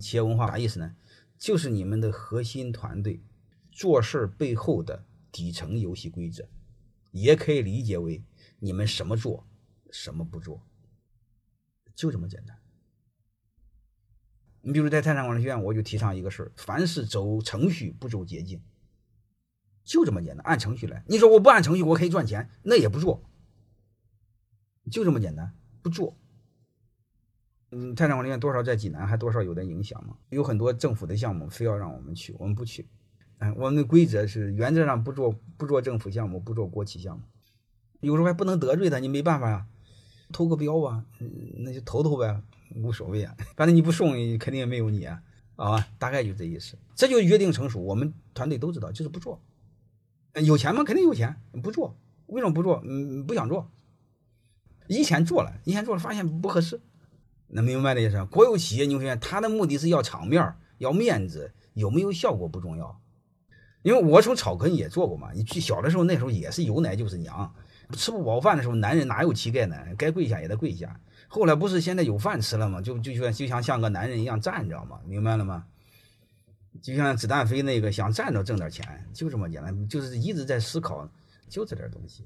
企业文化啥意思呢？就是你们的核心团队做事背后的底层游戏规则，也可以理解为你们什么做，什么不做，就这么简单。你比如在泰山管理学院，我就提倡一个事儿：凡是走程序，不走捷径，就这么简单，按程序来。你说我不按程序，我可以赚钱，那也不做，就这么简单，不做。嗯，泰山管理院多少在济南还多少有点影响嘛？有很多政府的项目非要让我们去，我们不去。嗯，我们的规则是原则上不做不做政府项目，不做国企项目。有时候还不能得罪他，你没办法呀，投个标吧，那就投投呗，无所谓啊。反正你不送，肯定也没有你啊，啊，大概就这意思。这就约定成熟，我们团队都知道，就是不做。有钱吗？肯定有钱，不做。为什么不做？嗯，不想做。以前做了，以前做了，发现不合适。能明白的意思？国有企业你会发现，它的目的是要场面、要面子，有没有效果不重要。因为我从草根也做过嘛，你去小的时候那时候也是有奶就是娘，吃不饱饭的时候，男人哪有乞丐呢？该跪下也得跪下。后来不是现在有饭吃了吗？就就像就像像个男人一样站着嘛，明白了吗？就像子弹飞那个想站着挣点钱，就这么简单，就是一直在思考，就这点东西。